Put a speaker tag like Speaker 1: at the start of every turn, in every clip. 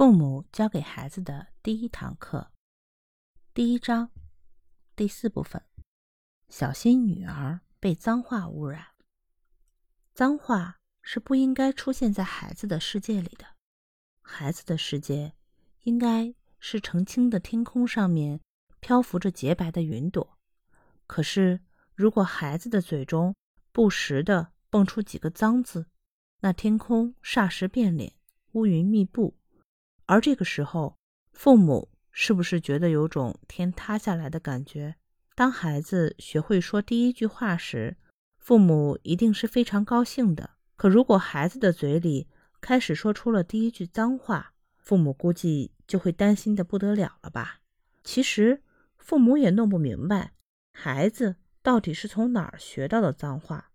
Speaker 1: 父母教给孩子的第一堂课，第一章第四部分：小心女儿被脏话污染。脏话是不应该出现在孩子的世界里的。孩子的世界应该是澄清的天空上面漂浮着洁白的云朵。可是，如果孩子的嘴中不时的蹦出几个脏字，那天空霎时变脸，乌云密布。而这个时候，父母是不是觉得有种天塌下来的感觉？当孩子学会说第一句话时，父母一定是非常高兴的。可如果孩子的嘴里开始说出了第一句脏话，父母估计就会担心的不得了了吧？其实，父母也弄不明白，孩子到底是从哪儿学到的脏话。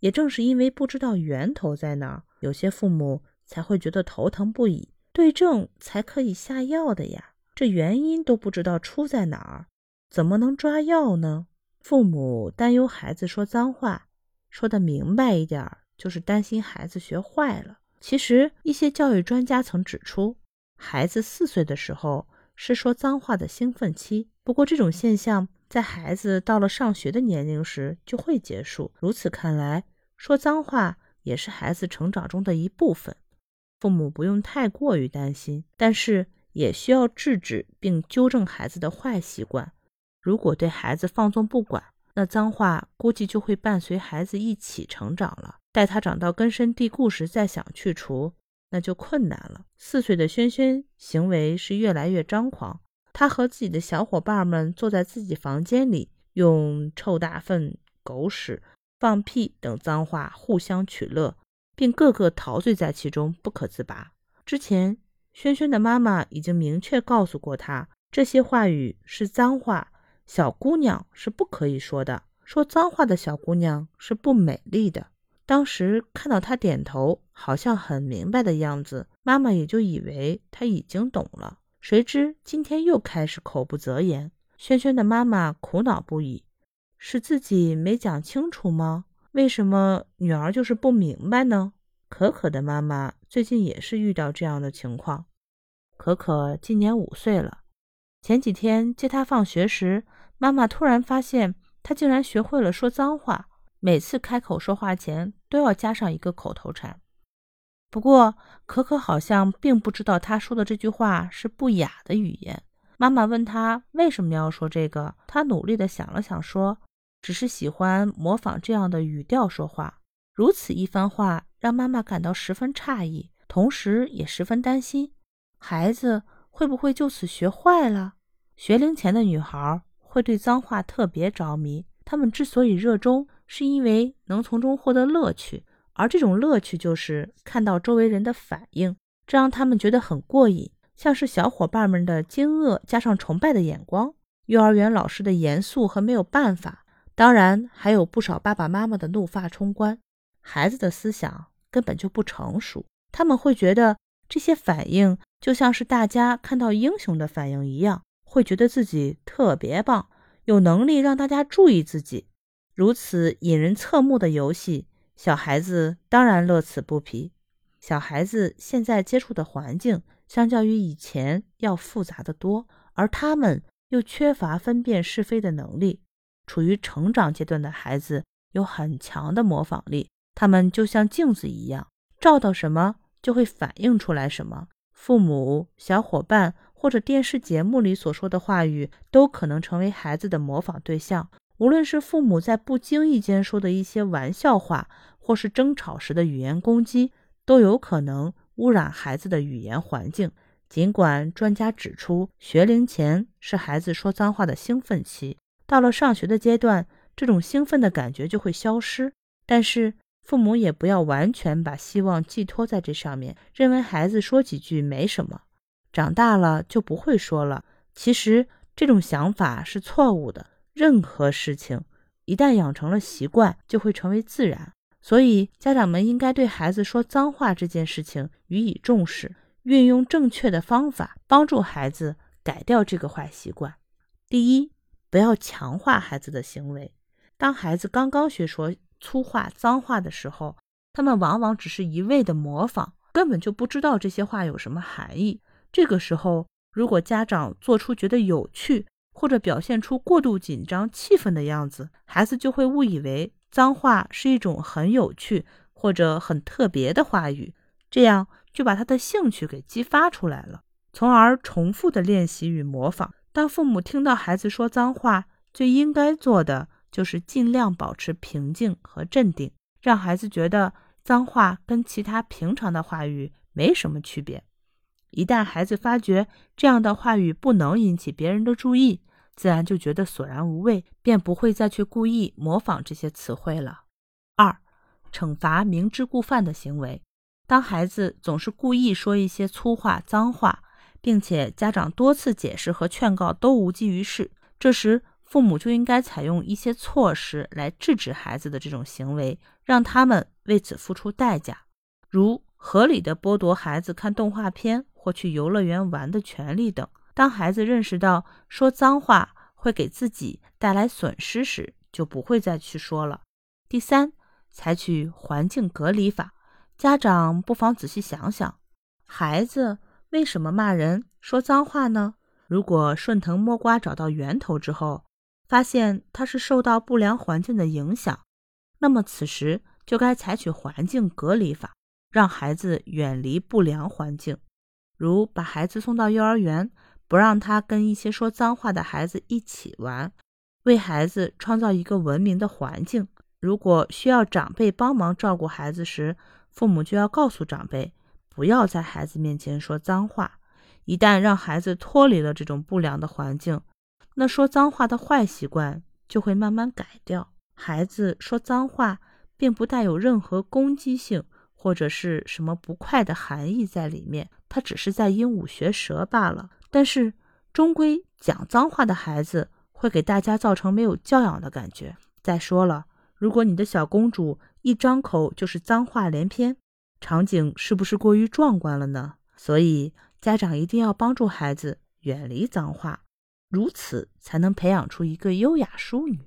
Speaker 1: 也正是因为不知道源头在哪儿，有些父母才会觉得头疼不已。对症才可以下药的呀，这原因都不知道出在哪儿，怎么能抓药呢？父母担忧孩子说脏话，说的明白一点，就是担心孩子学坏了。其实，一些教育专家曾指出，孩子四岁的时候是说脏话的兴奋期，不过这种现象在孩子到了上学的年龄时就会结束。如此看来，说脏话也是孩子成长中的一部分。父母不用太过于担心，但是也需要制止并纠正孩子的坏习惯。如果对孩子放纵不管，那脏话估计就会伴随孩子一起成长了。待他长到根深蒂固时，再想去除，那就困难了。四岁的轩轩行为是越来越张狂，他和自己的小伙伴们坐在自己房间里，用臭大粪、狗屎、放屁等脏话互相取乐。并个个陶醉在其中，不可自拔。之前，轩轩的妈妈已经明确告诉过他，这些话语是脏话，小姑娘是不可以说的。说脏话的小姑娘是不美丽的。当时看到他点头，好像很明白的样子，妈妈也就以为他已经懂了。谁知今天又开始口不择言，轩轩的妈妈苦恼不已：是自己没讲清楚吗？为什么女儿就是不明白呢？可可的妈妈最近也是遇到这样的情况。可可今年五岁了，前几天接她放学时，妈妈突然发现她竟然学会了说脏话，每次开口说话前都要加上一个口头禅。不过可可好像并不知道她说的这句话是不雅的语言。妈妈问她为什么要说这个，她努力的想了想说。只是喜欢模仿这样的语调说话，如此一番话让妈妈感到十分诧异，同时也十分担心，孩子会不会就此学坏了？学龄前的女孩会对脏话特别着迷，她们之所以热衷，是因为能从中获得乐趣，而这种乐趣就是看到周围人的反应，这让他们觉得很过瘾，像是小伙伴们的惊愕加上崇拜的眼光，幼儿园老师的严肃和没有办法。当然，还有不少爸爸妈妈的怒发冲冠。孩子的思想根本就不成熟，他们会觉得这些反应就像是大家看到英雄的反应一样，会觉得自己特别棒，有能力让大家注意自己。如此引人侧目的游戏，小孩子当然乐此不疲。小孩子现在接触的环境，相较于以前要复杂的多，而他们又缺乏分辨是非的能力。处于成长阶段的孩子有很强的模仿力，他们就像镜子一样，照到什么就会反映出来什么。父母、小伙伴或者电视节目里所说的话语，都可能成为孩子的模仿对象。无论是父母在不经意间说的一些玩笑话，或是争吵时的语言攻击，都有可能污染孩子的语言环境。尽管专家指出，学龄前是孩子说脏话的兴奋期。到了上学的阶段，这种兴奋的感觉就会消失。但是父母也不要完全把希望寄托在这上面，认为孩子说几句没什么，长大了就不会说了。其实这种想法是错误的。任何事情一旦养成了习惯，就会成为自然。所以家长们应该对孩子说脏话这件事情予以重视，运用正确的方法，帮助孩子改掉这个坏习惯。第一。不要强化孩子的行为。当孩子刚刚学说粗话、脏话的时候，他们往往只是一味的模仿，根本就不知道这些话有什么含义。这个时候，如果家长做出觉得有趣，或者表现出过度紧张、气愤的样子，孩子就会误以为脏话是一种很有趣或者很特别的话语，这样就把他的兴趣给激发出来了，从而重复的练习与模仿。当父母听到孩子说脏话，最应该做的就是尽量保持平静和镇定，让孩子觉得脏话跟其他平常的话语没什么区别。一旦孩子发觉这样的话语不能引起别人的注意，自然就觉得索然无味，便不会再去故意模仿这些词汇了。二、惩罚明知故犯的行为。当孩子总是故意说一些粗话、脏话，并且家长多次解释和劝告都无济于事，这时父母就应该采用一些措施来制止孩子的这种行为，让他们为此付出代价，如合理的剥夺孩子看动画片或去游乐园玩的权利等。当孩子认识到说脏话会给自己带来损失时，就不会再去说了。第三，采取环境隔离法。家长不妨仔细想想，孩子为什么骂人、说脏话呢？如果顺藤摸瓜找到源头之后，发现他是受到不良环境的影响，那么此时就该采取环境隔离法，让孩子远离不良环境，如把孩子送到幼儿园。不让他跟一些说脏话的孩子一起玩，为孩子创造一个文明的环境。如果需要长辈帮忙照顾孩子时，父母就要告诉长辈，不要在孩子面前说脏话。一旦让孩子脱离了这种不良的环境，那说脏话的坏习惯就会慢慢改掉。孩子说脏话，并不带有任何攻击性或者是什么不快的含义在里面，他只是在鹦鹉学舌罢了。但是，终归讲脏话的孩子会给大家造成没有教养的感觉。再说了，如果你的小公主一张口就是脏话连篇，场景是不是过于壮观了呢？所以，家长一定要帮助孩子远离脏话，如此才能培养出一个优雅淑女。